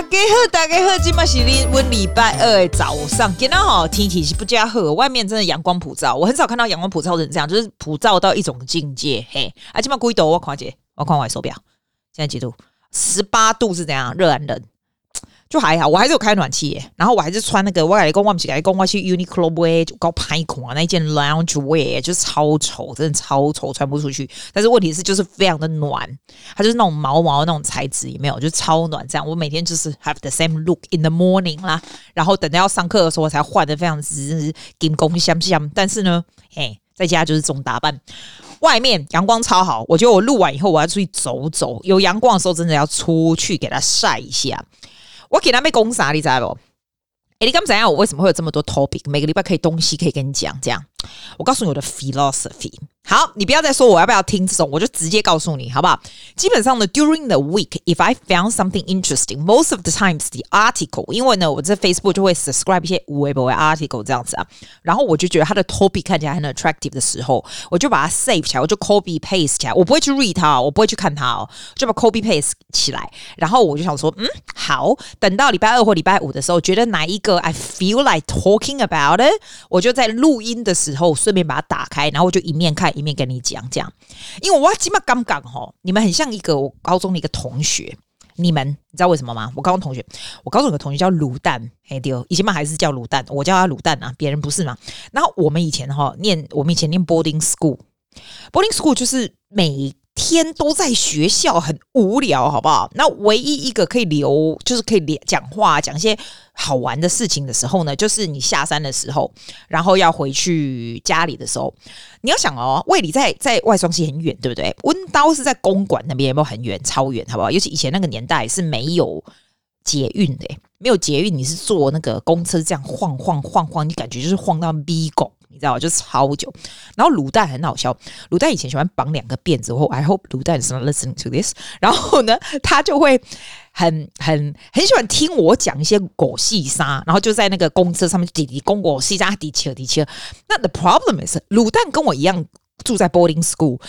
大家好，大家好，今嘛是哩温礼拜二的早上，今天好天气是不加好，外面真的阳光普照，我很少看到阳光普照成这样，就是普照到一种境界。嘿，啊，今嘛几度？我看姐，我看我手表，现在几度？十八度是怎样？热男人？就还好，我还是有开暖气耶，然后我还是穿那个我来讲，我不是来讲，我去 Uniqlo wear 就高拍孔啊，那一件 lounge wear 就超丑，真的超丑，穿不出去。但是问题是，就是非常的暖，它就是那种毛毛那种材质，也没有，就超暖。这样我每天就是 have the same look in the morning 啦，然后等到要上课的时候，我才换的非常之金光闪闪。但是呢，嘿，在家就是这种打扮，外面阳光超好。我觉得我录完以后，我要出去走走，有阳光的时候，真的要出去给它晒一下。我给他们讲啥，你知道不？哎，你刚才讲我为什么会有这么多 topic？每个礼拜可以东西可以跟你讲，这样。我告诉你我的 philosophy。好，你不要再说我要不要听这种，我就直接告诉你，好不好？基本上呢，during the week，if I found something interesting，most of the times the article，因为呢，我在 Facebook 就会 subscribe 一些微博 article 这样子啊，然后我就觉得它的 topic 看起来很 attractive 的时候，我就把它 save 起来，我就 copy paste 起来，我不会去 read 它，我不会去看它哦，就把 copy paste 起来，然后我就想说，嗯，好，等到礼拜二或礼拜五的时候，觉得哪一个 I feel like talking about it，我就在录音的时候顺便把它打开，然后我就一面看。一面跟你讲讲，因为我起码刚刚哈，你们很像一个我高中的一个同学，你们你知道为什么吗？我高中同学，我高中有个同学叫卤蛋，嘿丢，以前嘛还是叫卤蛋，我叫他卤蛋啊，别人不是嘛。然后我们以前哈念，我们以前念 boarding school，boarding school 就是每天都在学校，很无聊，好不好？那唯一一个可以留，就是可以讲讲话，讲一些。好玩的事情的时候呢，就是你下山的时候，然后要回去家里的时候，你要想哦，卫理在在外双溪很远，对不对？温刀是在公馆那边，有没有很远？超远，好不好？尤其以前那个年代是没有捷运的，没有捷运，你是坐那个公车这样晃晃晃晃，你感觉就是晃到逼拱。你知道吗？就超久。然后卤蛋很好笑，卤蛋以前喜欢绑两个辫子。我 I hope 卤蛋 is not listening to this。然后呢，他就会很很很喜欢听我讲一些狗戏沙，然后就在那个公车上面滴滴公狗戏沙滴切滴切。那 the problem is 卤蛋跟我一样住在 boarding school。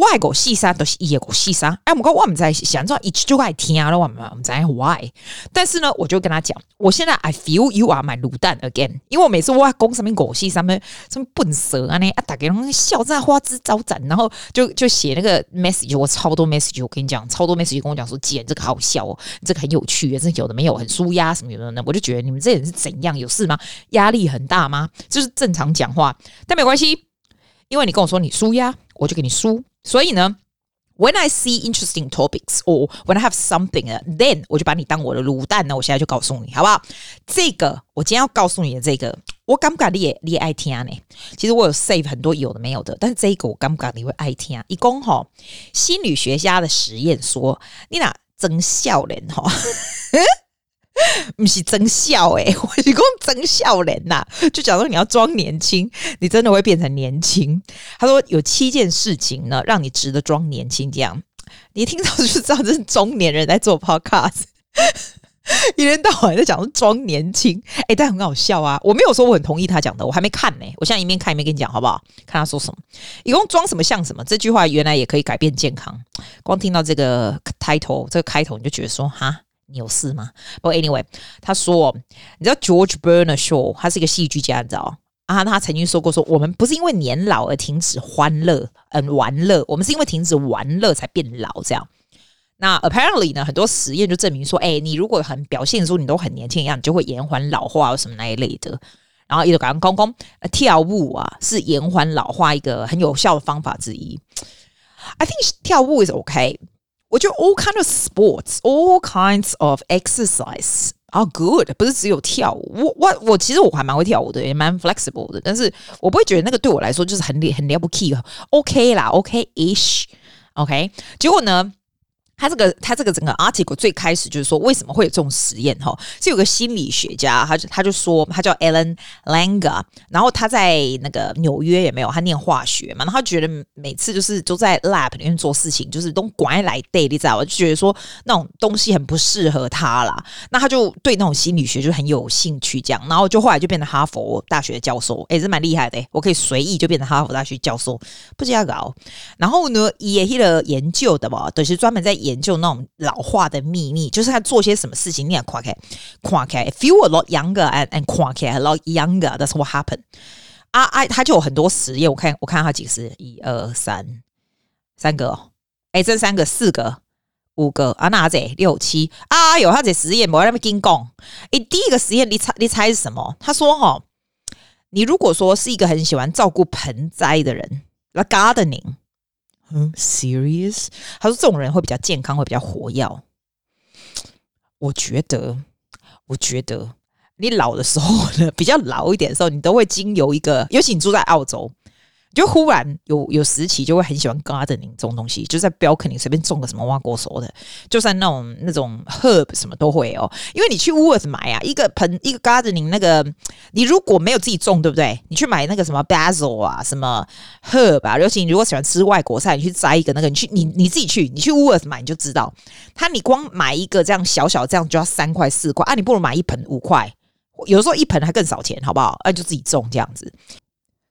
外国细沙都是野国细沙，哎，我们讲我们在想说一直就爱听啊，我们我们在 why？但是呢，我就跟他讲，我现在 I feel you are my 卤蛋 again，因为我每次我讲什么狗戏上面什么笨蛇啊，呢啊大家拢笑在花枝招展，然后就就写那个 message，我超多 message，我跟你讲，超多 message 跟我讲说，姐这个好笑哦，这个很有趣，这有的没有很舒压什么有的呢，我就觉得你们这人是怎样，有事吗？压力很大吗？就是正常讲话，但没关系，因为你跟我说你舒压，我就给你舒。所以呢，when I see interesting topics or when I have something，then 我就把你当我的卤蛋呢。我现在就告诉你，好不好？这个我今天要告诉你的这个，我敢不敢你也你也爱听呢。其实我有 save 很多有的没有的，但是这个我敢不敢你会爱听。一共哈，心理学家的实验说，你俩真笑脸哈。不是真笑哎、欸，我一共真笑人呐。就假如你要装年轻，你真的会变成年轻。他说有七件事情呢，让你值得装年轻。这样你一听到就知道这是中年人在做 podcast，一天到晚在讲说装年轻。哎、但很好笑啊！我没有说我很同意他讲的，我还没看呢、我现在一面看一面跟你讲，好不好？看他说什么。一共装什么像什么？这句话原来也可以改变健康。光听到这个 title，这个开头你就觉得说哈。你有事吗？不过 anyway，他说，你知道 George Bernard Shaw，他是一个戏剧家，你知道啊？他曾经说过说，我们不是因为年老而停止欢乐，嗯，玩乐，我们是因为停止玩乐才变老。这样，那 apparently 呢，很多实验就证明说，哎、你如果很表现出你都很年轻一样，你就会延缓老化，什么那一类的。然后，一个刚刚公公跳舞啊，是延缓老化一个很有效的方法之一。I think 跳舞 is OK。我觉得 all kind of sports, all kinds of exercise are good，不是只有跳舞。我我我其实我还蛮会跳舞的，也蛮 flexible 的，但是我不会觉得那个对我来说就是很很了不起，OK 啦，OK-ish，OK。结果呢？ 他这个他这个整个 article 最开始就是说，为什么会有这种实验哈？是有个心理学家，他就他就说他叫 Ellen Langer，然后他在那个纽约也没有，他念化学嘛，然后他觉得每次就是都在 lab 里面做事情，就是都拐来 day，你知道吗？就觉得说那种东西很不适合他啦。那他就对那种心理学就很有兴趣，这样，然后就后来就变成哈佛大学教授，诶，是蛮厉害的，我可以随意就变成哈佛大学教授，不知道搞。然后呢，也去了研究的吧，都、就是专门在研。研究那种老化的秘密，就是他做些什么事情，你也看开，看开，feel a lot younger and and 看开 a lot younger，that's what happened。啊啊，他就有很多实验，我看我看他几个实验，一二三，三个哦，哎，这三个四个。五个啊，哪子六七啊？有他这实验，我在那边跟你讲。哎，第一个实验，你猜你猜是什么？他说：“哈，你如果说是一个很喜欢照顾盆栽的人那 gardening，嗯，serious？他说这种人会比较健康，会比较活跃。我觉得，我觉得你老的时候呢，比较老一点的时候，你都会经由一个，尤其你住在澳洲。”就忽然有有时期就会很喜欢 gardening 这种东西，就在 balcony 随便种个什么挖果熟的，就算那种那种 herb 什么都会哦。因为你去 Worth 买啊，一个盆一个 gardening 那个，你如果没有自己种，对不对？你去买那个什么 basil 啊，什么 herb 啊，尤其你如果喜欢吃外国菜，你去摘一个那个，你去你你自己去，你去 Worth 买你就知道，他你光买一个这样小小这样就要三块四块啊，你不如买一盆五块，有时候一盆还更少钱，好不好？啊，就自己种这样子。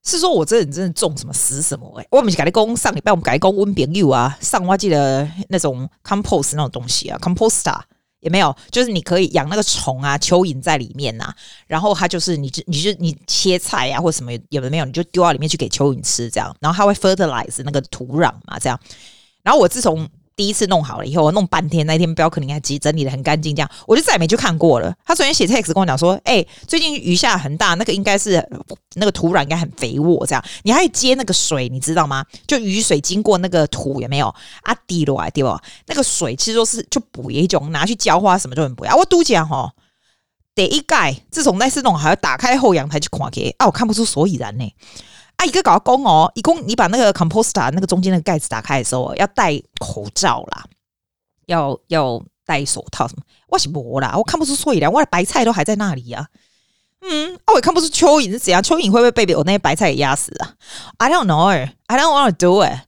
是说，我这人真的种什么死什么哎、欸！我们改的工上礼拜我们改工温饼柚啊，上我记得那种 compost 那种东西啊，composter 也没有，就是你可以养那个虫啊，蚯蚓在里面呐、啊，然后它就是你就你就你切菜啊或什么有的没有，你就丢到里面去给蚯蚓吃这样，然后它会 fertilize 那个土壤嘛这样，然后我自从。第一次弄好了以后，我弄半天，那天标可能还整整理得很干净，这样我就再也没去看过了。他昨天写 text 跟我讲说：“哎、最近雨下很大，那个应该是那个土壤应该很肥沃，这样你还接那个水，你知道吗？就雨水经过那个土有没有啊？滴落来滴落？那个水其实说是就补一种拿去浇花什么就很补啊。我都讲吼，得一盖自从那次弄还要打开后阳台去看给啊，我看不出所以然呢。”啊，一个搞工哦，一共你把那个 composter 那个中间那个盖子打开的时候，要戴口罩啦，要要戴手套什么？我是没啦，我看不出所以然，我的白菜都还在那里呀、啊。嗯，啊，我也看不出蚯蚓是怎样，蚯蚓会不会被我那些白菜给压死啊？I don't know, I don't want to do it。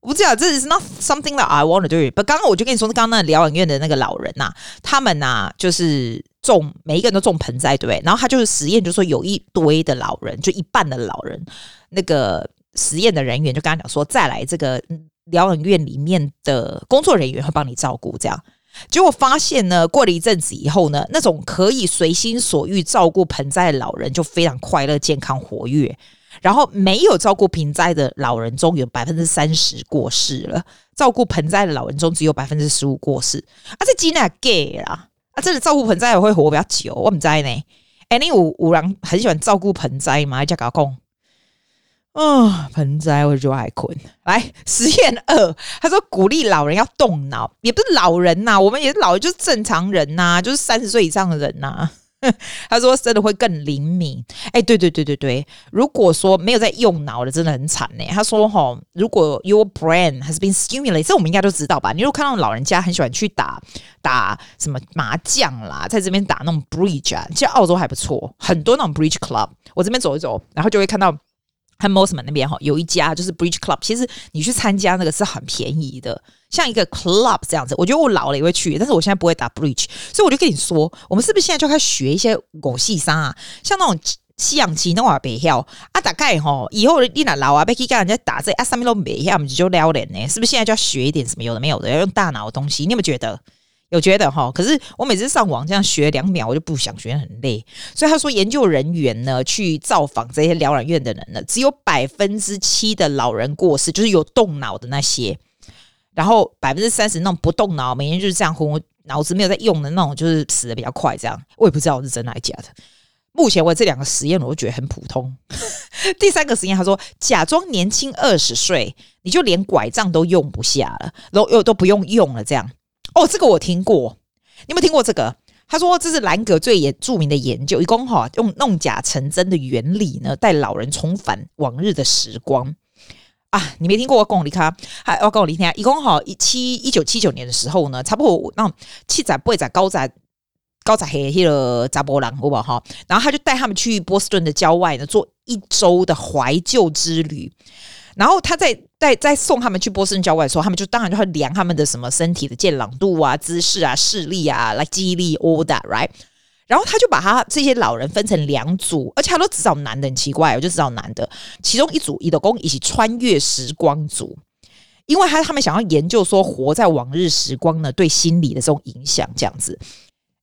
我不知道，这是 not something that I want to do。不，刚刚我就跟你说，刚刚那疗养院的那个老人呐、啊，他们呐、啊，就是种每一个人都种盆栽，对不对？然后他就是实验，就是说有一堆的老人，就一半的老人。那个实验的人员就跟他讲说，再来这个疗养院里面的工作人员会帮你照顾，这样。结果发现呢，过了一阵子以后呢，那种可以随心所欲照顾盆栽的老人就非常快乐、健康、活跃。然后没有照顾盆栽的老人中有百分之三十过世了，照顾盆栽的老人中只有百分之十五过世。啊，这真的 gay 啦！啊，真的照顾盆栽也会活比较久，我们在呢。哎，你五五郎很喜欢照顾盆栽吗？叫搞讲。哦，盆栽我就爱困。来实验二，他说鼓励老人要动脑，也不是老人呐、我们也是老人，就是正常人呐、就是三十岁以上的人呐、他说真的会更灵敏。哎，对对对对对，如果说没有在用脑的，真的很惨呢。他说哈，如果 your brain has been stimulated，这我们应该都知道吧？你如果看到老人家很喜欢去打打什么麻将啦，在这边打那种 bridge 啊，其实澳洲还不错，很多那种 bridge club，我这边走一走，然后就会看到。和 Mosman 那边哈有一家就是 Bridge Club，其实你去参加那个是很便宜的，像一个 club 这样子。我觉得我老了也会去，但是我现在不会打 Bridge，所以我就跟你说，我们是不是现在就开始学一些狗戏沙啊？像那种西洋棋那话别晓啊，大概哈以后你那老啊别去跟人家打这啊上面都别晓，我们就撩人呢？是不是现在就要学一点什么有的没有的，要用大脑的东西？你有没有觉得？有觉得哈，可是我每次上网这样学两秒，我就不想学，很累。所以他说，研究人员呢去造访这些疗养院的人呢，只有百分之七的老人过世，就是有动脑的那些，然后百分之三十那种不动脑，每天就是这样昏，脑子没有在用的那种，就是死的比较快。这样我也不知道是真的还是假的。目前我这两个实验我都觉得很普通。第三个实验，他说假装年轻二十岁，你就连拐杖都用不下了，都又都不用用了，这样。哦，这个我听过，你有没有听过这个？他说这是兰格最也著名的研究，一共哈用弄假成真的原理呢，带老人重返往日的时光啊！你没听过我跟我离开，还我跟我离开，一共哈一七一九七九年的时候呢，差不多那七仔八仔高仔高仔黑黑的查波兰好不好？然后他就带他们去波士顿的郊外呢，做一周的怀旧之旅。然后他在在在送他们去波士顿郊外的时候，他们就当然就会量他们的什么身体的健朗度啊、姿势啊、视力啊、来记忆力 all that，right？然后他就把他这些老人分成两组，而且他都只找男的，很奇怪，我就只找男的。其中一组，伊的工一起穿越时光组，因为他他们想要研究说活在往日时光呢对心理的这种影响，这样子。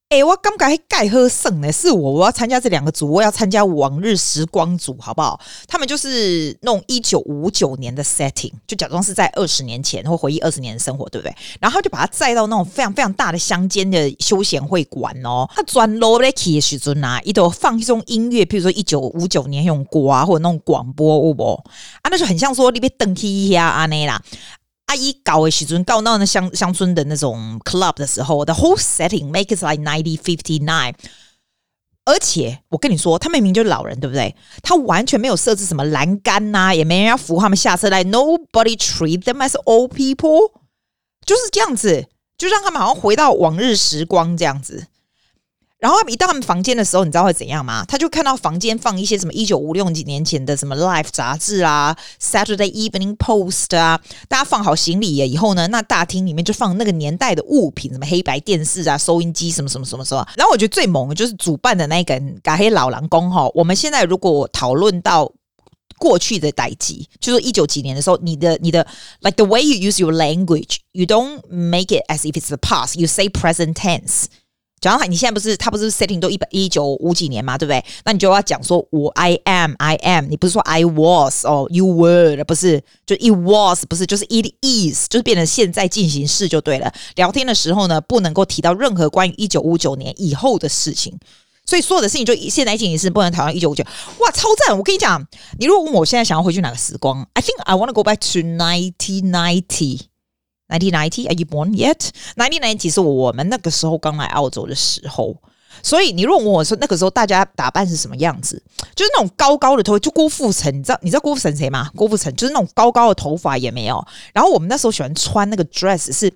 哎、欸，我刚刚盖喝剩呢，是我我要参加这两个组，我要参加往日时光组，好不好？他们就是弄一九五九年的 setting，就假装是在二十年前，或回忆二十年的生活，对不对？然后就把它载到那种非常非常大的乡间的休闲会馆哦。他转楼的起的时阵啊，一度放一种音乐，比如说一九五九年用歌啊，或者那种广播，有无啊，那就很像说你别登起呀安内啦。阿姨搞的时阵，搞到那乡乡村的那种 club 的时候，the whole setting make it like ninety fifty nine。而且我跟你说，他明明就是老人，对不对？他完全没有设置什么栏杆呐、也没人要扶他们下车来。Nobody treat them as old people，就是这样子，就让他们好像回到往日时光这样子。然后一到他们房间的时候，你知道会怎样吗？他就看到房间放一些什么一九五六几年前的什么《Life》杂志啊，《Saturday Evening Post》啊，大家放好行李以后呢，那大厅里面就放那个年代的物品，什么黑白电视啊、收音机什么什么什么什么。然后我觉得最猛的就是主办的那个嘎黑老狼公哈。我们现在如果讨论到过去的代际，就是一九几年的时候，你的你的 like the way you use your language, you don't make it as if it's the past, you say present tense. 然后你现在不是他不是 setting 都一百一九五几年嘛，对不对？那你就要讲说我 I am I am，你不是说 I was 哦，you were 不是，就 it was 不是，就是 it is，就是变成现在进行式就对了。聊天的时候呢，不能够提到任何关于一九五九年以后的事情，所以所有的事情就现在进行式不能讨论一九五九。哇，超赞！我跟你讲，你如果问我现在想要回去哪个时光，I think I want to go back to nineteen ninety。Ninety ninety，are you born yet？Ninety ninety，是我们那个时候刚来澳洲的时候，所以你如果问我说那个时候大家打扮是什么样子，就是那种高高的头，就郭富城，你知道你知道郭富城谁吗？郭富城就是那种高高的头发也没有，然后我们那时候喜欢穿那个 dress 是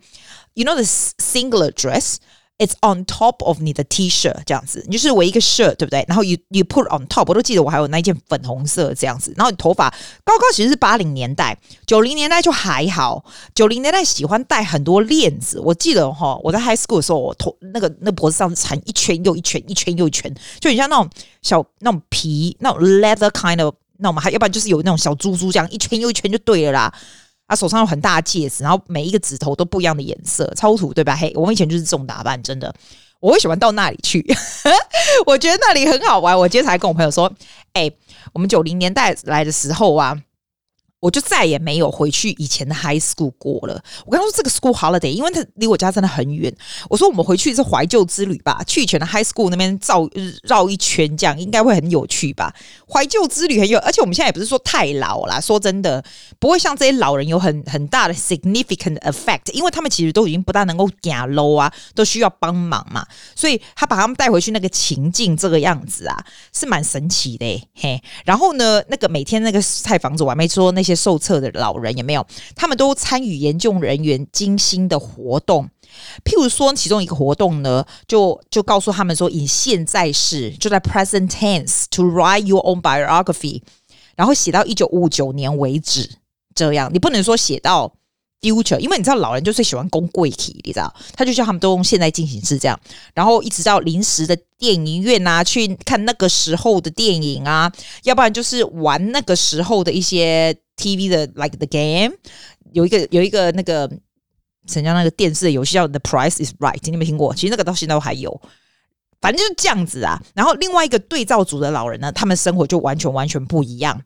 ，you know the singular dress。It's on top of 你的 T-shirt 这样子，你就是围一个 shirt 对不对？然后 you you put on top，我都记得我还有那一件粉红色这样子。然后你头发高高，其实是八零年代，九零年代就还好。九零年代喜欢戴很多链子，我记得哈，我在 high school 的时候，我头那个那脖子上缠一圈又一圈，一圈又一圈，就很像那种小那种皮那种 leather kind of，那我们还要不然就是有那种小珠珠这样一圈又一圈就对了啦。他手上有很大的戒指，然后每一个指头都不一样的颜色，超土对吧？嘿，我们以前就是这种打扮，真的，我会喜欢到那里去，我觉得那里很好玩。我今天才跟我朋友说，哎、我们九零年代来的时候啊。我就再也没有回去以前的 high school 过了。我跟他说这个 school holiday，因为它离我家真的很远。我说我们回去是怀旧之旅吧，去以前的 high school 那边绕绕一圈，这样应该会很有趣吧？怀旧之旅很有，而且我们现在也不是说太老啦，说真的，不会像这些老人有很很大的 significant effect，因为他们其实都已经不大能够屌 low 啊，都需要帮忙嘛。所以他把他们带回去那个情境这个样子啊，是蛮神奇的，嘿。然后呢，那个每天那个菜房子我还没说那些。些受测的老人有没有？他们都参与研究人员精心的活动，譬如说，其中一个活动呢，就就告诉他们说，以现在式就在 present tense to write your own biography，然后写到一九五九年为止。这样你不能说写到 future，因为你知道老人就最喜欢讲过去，你知道？他就叫他们都用现在进行式这样，然后一直到临时的电影院啊，去看那个时候的电影啊，要不然就是玩那个时候的一些。TV 的 like the game 有一个有一个那个什么那个电视的游戏叫 The Price is Right，你有没有听过？其实那个到现在都还有，反正就是这样子啊。然后另外一个对照组的老人呢，他们生活就完全完全不一样。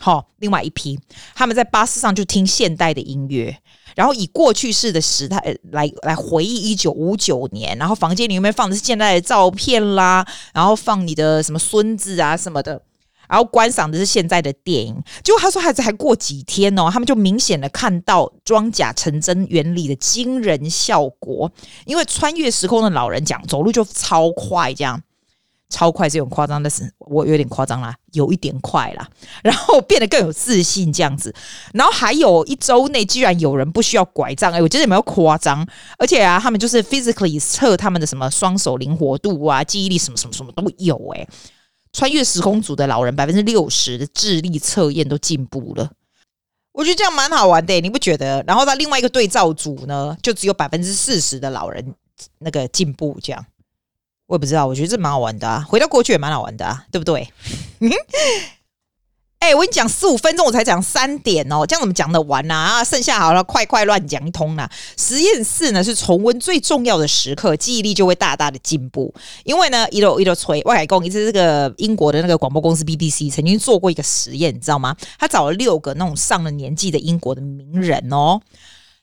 好，另外一批他们在巴士上就听现代的音乐，然后以过去式的时态来来回忆一九五九年，然后房间里面放的是现代的照片啦，然后放你的什么孙子啊什么的。然后观赏的是现在的电影，结果他说孩子还过几天哦，他们就明显的看到装甲成真原理的惊人效果。因为穿越时空的老人讲走路就超快，这样超快是有夸张，但是我有点夸张啦，有一点快啦。然后变得更有自信这样子。然后还有一周内居然有人不需要拐杖，哎，我觉得有没有夸张？而且啊，他们就是 physically 测他们的什么双手灵活度啊、记忆力什么什么什么都有哎。穿越时空组的老人百分之六十的智力测验都进步了，我觉得这样蛮好玩的，你不觉得？然后他另外一个对照组呢，就只有百分之四十的老人那个进步，这样我也不知道，我觉得这蛮好玩的啊，回到过去也蛮好玩的啊，对不对？哎、我跟你讲，十五分钟我才讲三点哦，这样怎么讲得完呢？啊，剩下好了，快快乱讲一通啦。实验室呢是重温最重要的时刻，记忆力就会大大的进步。因为呢，一路一路吹，外海公，一直这个英国的那个广播公司 BBC 曾经做过一个实验，你知道吗？他找了六个那种上了年纪的英国的名人哦，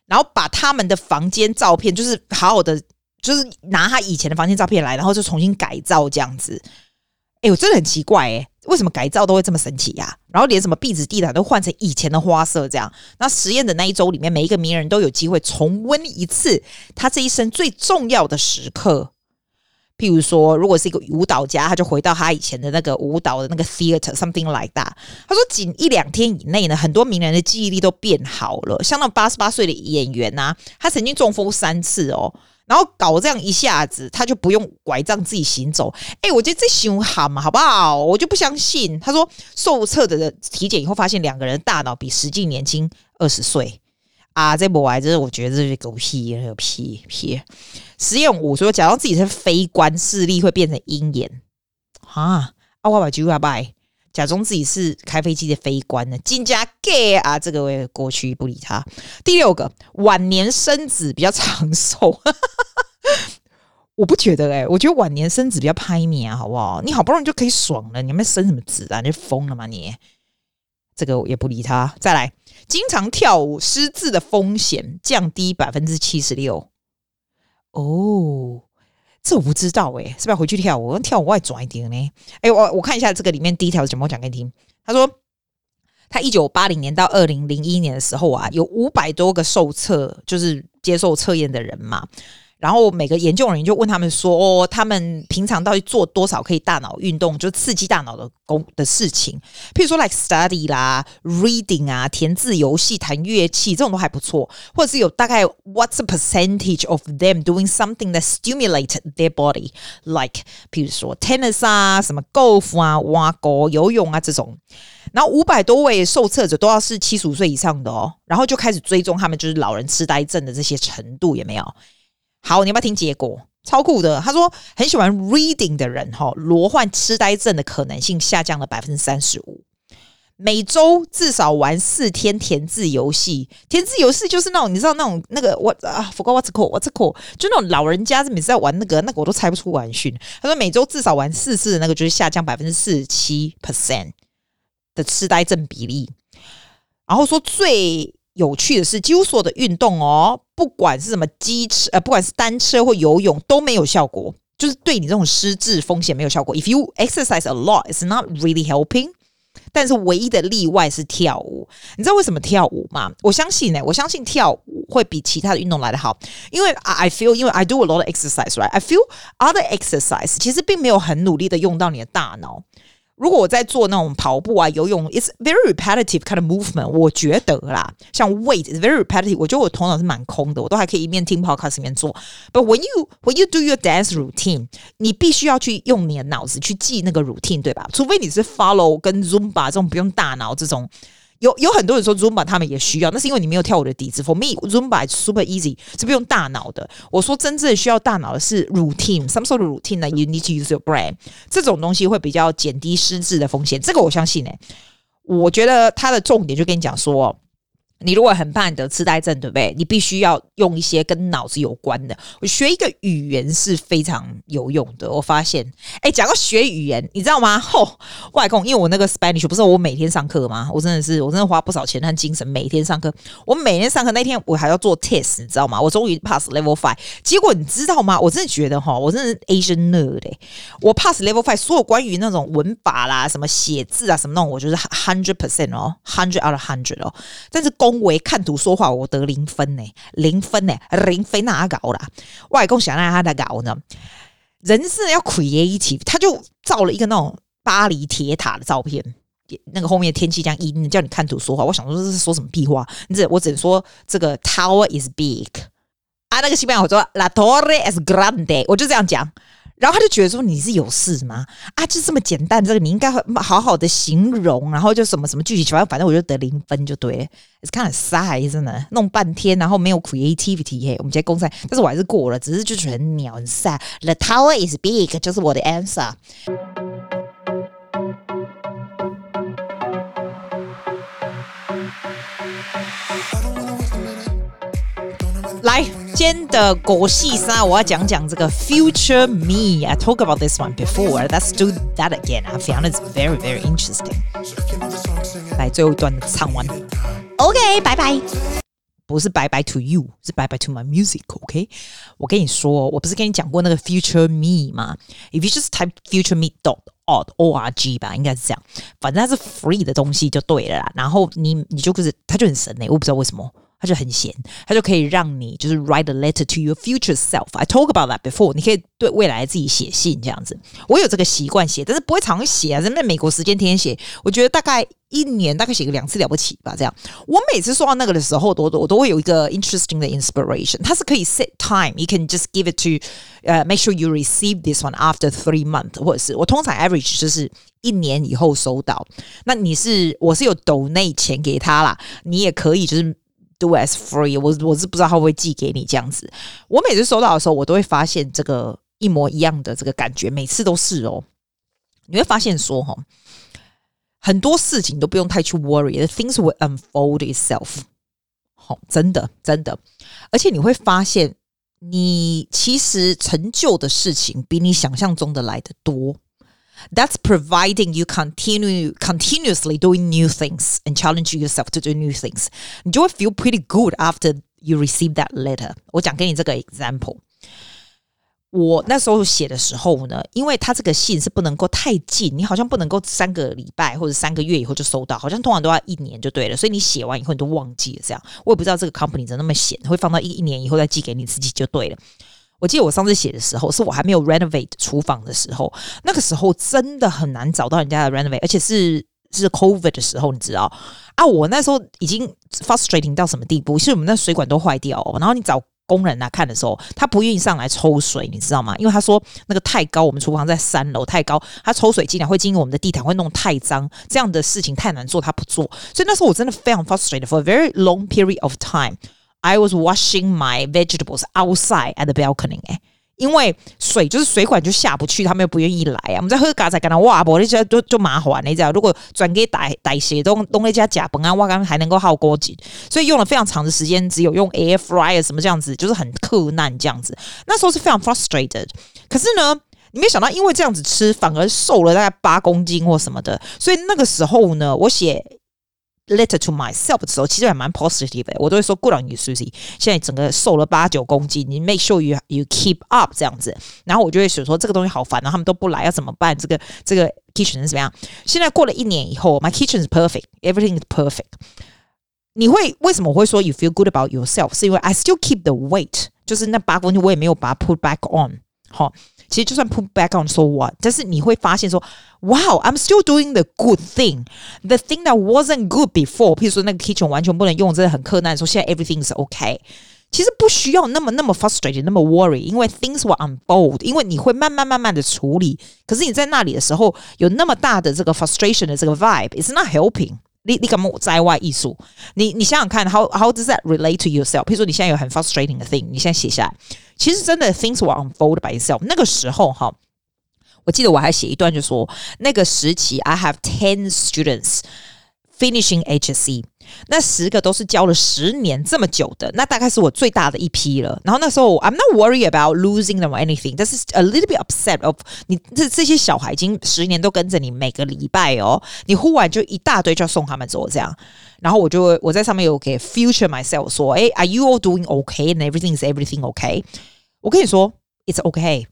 然后把他们的房间照片，就是好好的，就是拿他以前的房间照片来，然后就重新改造这样子。哎、欸，我真的很奇怪哎、为什么改造都会这么神奇呀、然后连什么壁纸、地毯都换成以前的花色，这样。那实验的那一周里面，每一个名人都有机会重温一次他这一生最重要的时刻。譬如说，如果是一个舞蹈家，他就回到他以前的那个舞蹈的那个 theater，something like that。他说，仅一两天以内呢，很多名人的记忆力都变好了。像那八十八岁的演员呐、他曾经中风三次哦。然后搞这样一下子，他就不用拐杖自己行走。哎，我觉得这凶悍嘛，好不好？我就不相信。他说受测的人体检以后发现，两个人大脑比实际年轻二十岁啊！这不玩，这是我觉得这是狗屁，有屁屁。实验五说，假装自己是非官，视力会变成鹰眼啊！啊，我把句话拜。假装自己是开飞机的飞官呢，金家 gay 啊，这个我也过去不理他。第六个，晚年生子比较长寿，我不觉得哎、我觉得晚年生子比较拍面啊，好不好？你好不容易就可以爽了，你们生什么子啊？你疯了吗你？这个我也不理他。再来，经常跳舞失智的风险降低百分之七十六。哦。这我不知道哎、是不是要回去跳舞？跳舞我还拽一点呢。哎，我我看一下这个里面第一条是怎么讲给你听。他说，他一九八零年到二零零一年的时候啊，有五百多个受测，就是接受测验的人嘛。然后每个研究人员就问他们说：“哦，他们平常到底做多少可以大脑运动，就刺激大脑的工的事情？譬如说，like study 啦、reading 啊、填字游戏、弹乐器，这种都还不错。或者是有大概 what's the percentage of them doing something that stimulate their body，like 譬如说 tennis 啊、什么 golf 啊、挖沟、游泳啊这种。然后五百多位受测者都要是七十五岁以上的哦，然后就开始追踪他们就是老人痴呆症的这些程度有没有？”好，你要不要听结果？超酷的。他说，很喜欢 reading 的人，哈，罹患痴呆症的可能性下降了百分之三十五。每周至少玩四天填字游戏，填字游戏就是那种你知道那种那个 what 啊，forgot what's call what's call 就那种老人家每次在玩那个那个我都猜不出玩讯。他说每周至少玩四次那个就是下降百分之四十七 percent 的痴呆症比例。然后说最。有趣的是，几乎所有的运动哦，不管是什么机车，呃，不管是单车或游泳都没有效果，就是对你这种失智风险没有效果。If you exercise a lot, it's not really helping。但是唯一的例外是跳舞。你知道为什么跳舞吗？我相信呢、我相信跳舞会比其他的运动来得好，因为 I feel，因为 I do a lot of exercise, right? I feel other exercise 其实并没有很努力的用到你的大脑。如果我在做那种跑步啊、游泳，it's very repetitive kind of movement。我觉得啦，像 weight is very repetitive。我觉得我头脑是蛮空的，我都还可以一面听 podcast 一面做。But when you when you do your dance routine，你必须要去用你的脑子去记那个 routine，对吧？除非你是 follow 跟 Zumba 这种不用大脑这种。有有很多人说 Zumba 他们也需要，那是因为你没有跳舞的底子。For me Zumba super easy，是不用大脑的。我说真正需要大脑的是 routine，some sort of routine 呢，you need to use your brain。这种东西会比较减低失智的风险，这个我相信诶、我觉得它的重点就跟你讲说。你如果很怕你得痴呆症，对不对？你必须要用一些跟脑子有关的。我学一个语言是非常有用的。我发现，哎，讲到学语言，你知道吗？吼，外公，因为我那个 Spanish 不是我每天上课吗？我真的是，我真的花不少钱和精神每天上课。我每天上课那天，我还要做 test，你知道吗？我终于 pass level five。结果你知道吗？我真的觉得哈，我真的是 Asian nerd 欸。我 pass level five，所有关于那种文法啦、什么写字啊、什么那种，我就是 hundred percent 哦，hundred out of hundred 哦。但是公恭维看图说话，我得零分呢，零分呢，零分哪搞啦？外公想让他来搞呢？人是要 creative，他就造了一个那种巴黎铁塔的照片，那个后面天气这样阴，叫你看图说话。我想说这是说什么屁话？你这我只能说这个 tower is big 啊，那个西班牙我说 la torre es grande，我就这样讲。然后他就觉得说，你是有事吗？啊，就这么简单，这个你应该好好的形容，然后就什么什么具体，情况反正我就得零分就对了。It's kind of sad，真的弄半天，然后没有 creativity 嘿。我们今天公赛，但是我还是过了，只是就是很鸟很 sad。The tower is big，就是我的 answer。今天的狗戏三，我要讲讲这个 Future Me。I talk about this one before. Let's do that again. I found it very, very interesting. 来，最后一段唱完。OK，拜拜。不是拜拜 to you，是拜拜 to my music。OK，我跟你说，我不是跟你讲过那个 Future Me 吗？If you just type Future Me dot org 吧，应该是这样。反正它是 free 的东西就对了啦。然后你你就可是，它就很神诶，我不知道为什么。他就很闲，他就可以让你就是 write a letter to your future self。I talk about that before。你可以对未来自己写信这样子。我有这个习惯写，但是不会常写啊。在在美国时间天天写，我觉得大概一年大概写个两次了不起吧。这样，我每次收到那个的时候，我都我都会有一个 interesting 的 inspiration。它是可以 set time。You can just give it to，呃、uh,，make sure you receive this one after three month 或者是我通常 average 就是一年以后收到。那你是我是有 donate 钱给他啦，你也可以就是。Do as free，我我是不知道他会不会寄给你这样子。我每次收到的时候，我都会发现这个一模一样的这个感觉，每次都是哦。你会发现说哈，很多事情都不用太去 worry，the things will unfold itself。好，真的真的，而且你会发现，你其实成就的事情比你想象中的来得多。That's providing you continue continuously doing new things and challenge yourself to do new things. 你就会 feel pretty good after you receive that letter. 我讲给你这个 example。我那时候写的时候呢，因为他这个信是不能够太近，你好像不能够三个礼拜或者三个月以后就收到，好像通常都要一年就对了。所以你写完以后你都忘记了，这样我也不知道这个 company 怎么那么闲，会放到一一年以后再寄给你自己就对了。 我记得我上次写的时候，是我还没有 renovate 厨房的时候，那个时候真的很难找到人家的 renovate，而且是是 COVID 的时候，你知道啊？我那时候已经 frustrating 到什么地步？是我们那水管都坏掉，然后你找工人来看的时候，他不愿意上来抽水，你知道吗？因为他说那个太高，我们厨房在三楼太高，他抽水进来会经过我们的地毯，会弄太脏，这样的事情太难做，他不做。所以那时候我真的非常 frustrated for a very long period of time。I was washing my vegetables outside at the balcony，哎，因为水就是水管就下不去，他们又不愿意来啊。我们在喝咖才跟他哇，我那家就就麻烦，你知道？如果转给代代谢东东那家甲崩啊，我刚还能够耗锅紧，所以用了非常长的时间，只有用 air fryer 什么这样子，就是很克难这样子。那时候是非常 frustrated，可是呢，你没想到，因为这样子吃，反而瘦了大概八公斤或什么的。所以那个时候呢，我写。Letter to myself 的时候，其实还蛮 positive 的。我都会说 Good on you，Susie。现在整个瘦了八九公斤，你 make sure you you keep up 这样子。然后我就会说说这个东西好烦，然后他们都不来，要怎么办？这个这个 kitchen 是怎么样？现在过了一年以后，my kitchen is perfect，everything is perfect。你会为什么我会说 you feel good about yourself？是因为 I still keep the weight，就是那八公斤我也没有把它 put back on。好。 其实就算 put back on so what，但是你会发现说，Wow，I'm still doing the good thing，the thing that wasn't good before。譬如说那个 kitchen 完全不能用，真的很困难。说现在 everything is okay，其实不需要那么那么 frustrated，那么 worry，因为 things will unfold，因为你会慢慢慢慢的处理。可是你在那里的时候，有那么大的这个 frustration 的这个 vibe，it's not helping。 你你干嘛在外艺术？你你想想看，how how does that relate to yourself？譬如说你现在有很 frustrating 的 thing，你现在写下来，其实真的 things will unfold by itself。那个时候哈，我记得我还写一段，就说那个时期，I have ten students finishing HSC。那十个都是教了十年这么久的，那大概是我最大的一批了。然后那时候，I'm not worried about losing them or anything，但是 a little bit upset of 你这这些小孩已经十年都跟着你，每个礼拜哦，你忽然就一大堆就要送他们走这样。然后我就我在上面有给 future myself 说，哎，Are you all doing okay and everything is everything okay？我跟你说，It's okay。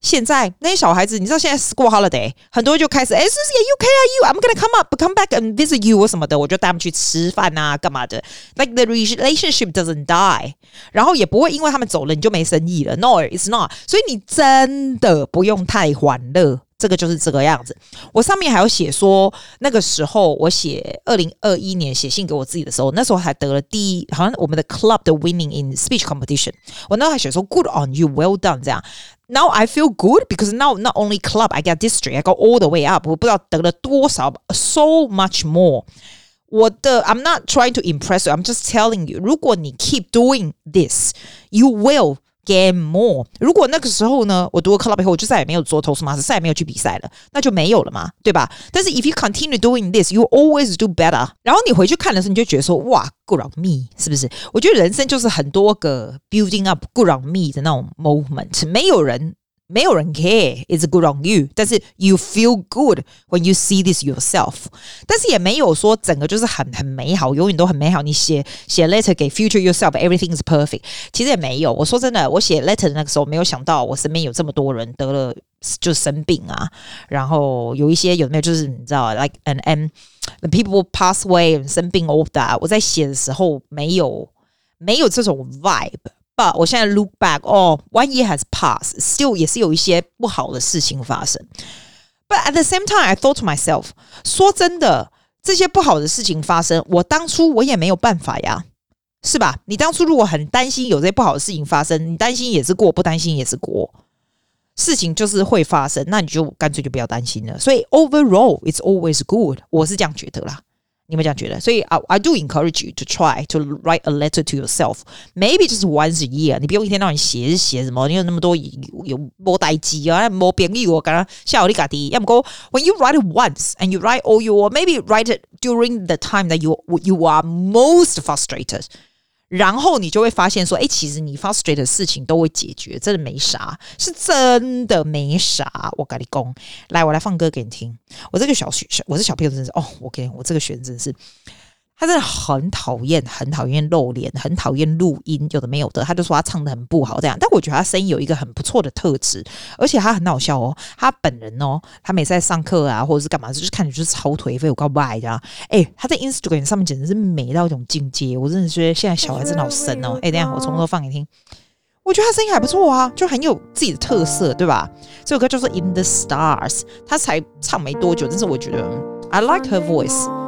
现在那些小孩子，你知道现在 school holiday，很多就开始，哎，Susie you okay are you？I'm gonna come up, come back and visit you 或什么的，我就带他们去吃饭啊，干嘛的？Like the relationship doesn't die，然后也不会因为他们走了你就没生意了。No, it's not。所以你真的不用太欢乐。这个就是这个样子。我上面还有写说，那个时候我写二零二一年写信给我自己的时候，那时候还得了第一，好像我们的 club 的 winning in speech competition。我那时候还写说 good on you，well done 这样。Now I feel good because now not only club I get district I go all the way up。我不知道得了多少，so much more。我的 I'm not trying to impress you，I'm just telling you，如果你 keep doing this，you will。 Game more。如果那个时候呢，我读了 club 以后，我就再也没有做 Toastmaster，再也没有去比赛了，那就没有了嘛，对吧？但是 if you continue doing this，you always do better。然后你回去看的时候，你就觉得说，哇，good on me，是不是？我觉得人生就是很多个 building up good on me 的那种 moment，没有人。没有人 care，it's good on you。但是 you feel good when you see this yourself。但是也没有说整个就是很很美好，永远都很美好。你写写 letter 给 future yourself，everything is perfect。其实也没有。我说真的，我写 letter 的那个时候，没有想到我身边有这么多人得了就生病啊。然后有一些有没有就是你知道，like and and the people pass away 生病 all that。我在写的时候没有没有这种 vibe。 But 我现在 look back，哦，one year has passed，still 也是有一些不好的事情发生。But at the same time, I thought to myself，说真的，这些不好的事情发生，我当初我也没有办法呀，是吧？你当初如果很担心有这些不好的事情发生，你担心也是过，不担心也是过，事情就是会发生，那你就干脆就不要担心了。所以 overall, it's always good，我是这样觉得啦。你们这样觉得？所以，I I do encourage you to try to write a letter to yourself. Maybe just once a year. 你不用一天到晚写写什么？你有那么多有没代志啊？没朋友我刚刚下午你家己。要么讲，when you write it once and you write all your maybe write it during the time that you you are most frustrated. 然后你就会发现说，哎，其实你 frustrate 的事情都会解决，真的没啥，是真的没啥。我跟你讲，来，我来放歌给你听。我这个小学生，我这小朋友真是，哦，我跟我这个学生真是。他真的很讨厌，很讨厌露脸，很讨厌录音，有的没有的。他就说他唱得很不好，这样。但我觉得他声音有一个很不错的特质，而且他很好笑哦。他本人哦，他每次在上课啊，或者是干嘛，就是看着就是超颓废，我告白的。哎，他在 Instagram 上面简直是美到一种境界。我真的觉得现在小孩真的好神哦。哎，等一下我从头放给你听。我觉得他声音还不错啊，就很有自己的特色，对吧？这首歌叫做《In the Stars》，他才唱没多久，但是我觉得 I like her voice。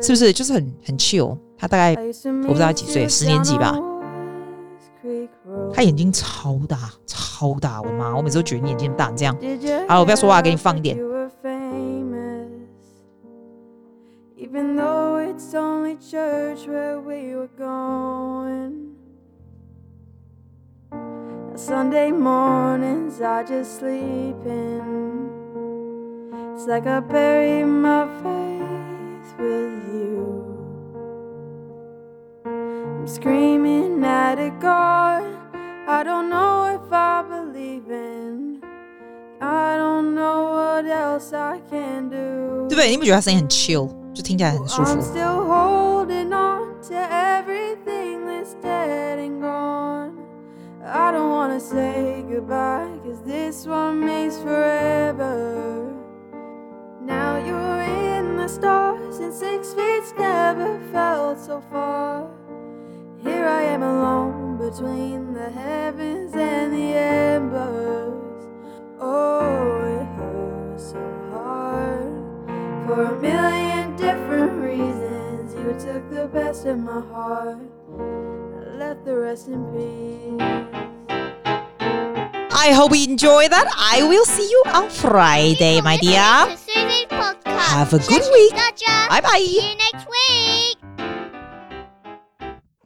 是不是就是很很气哦他大概我不知道他几岁，十年级吧。他眼睛超大，超大！我的妈，我每次都觉得你眼睛大，这样。好，我不要说话，给你放一点。对不对？你不觉得他声音很 chill，就听起来很舒服。I Six feet's never felt so far. Here I am alone between the heavens and the embers. Oh, it hurts so hard. For a million different reasons, you took the best of my heart. I left the rest in peace. I hope you enjoy that. I will see you on Friday, my dear. Have a good week. Bye bye.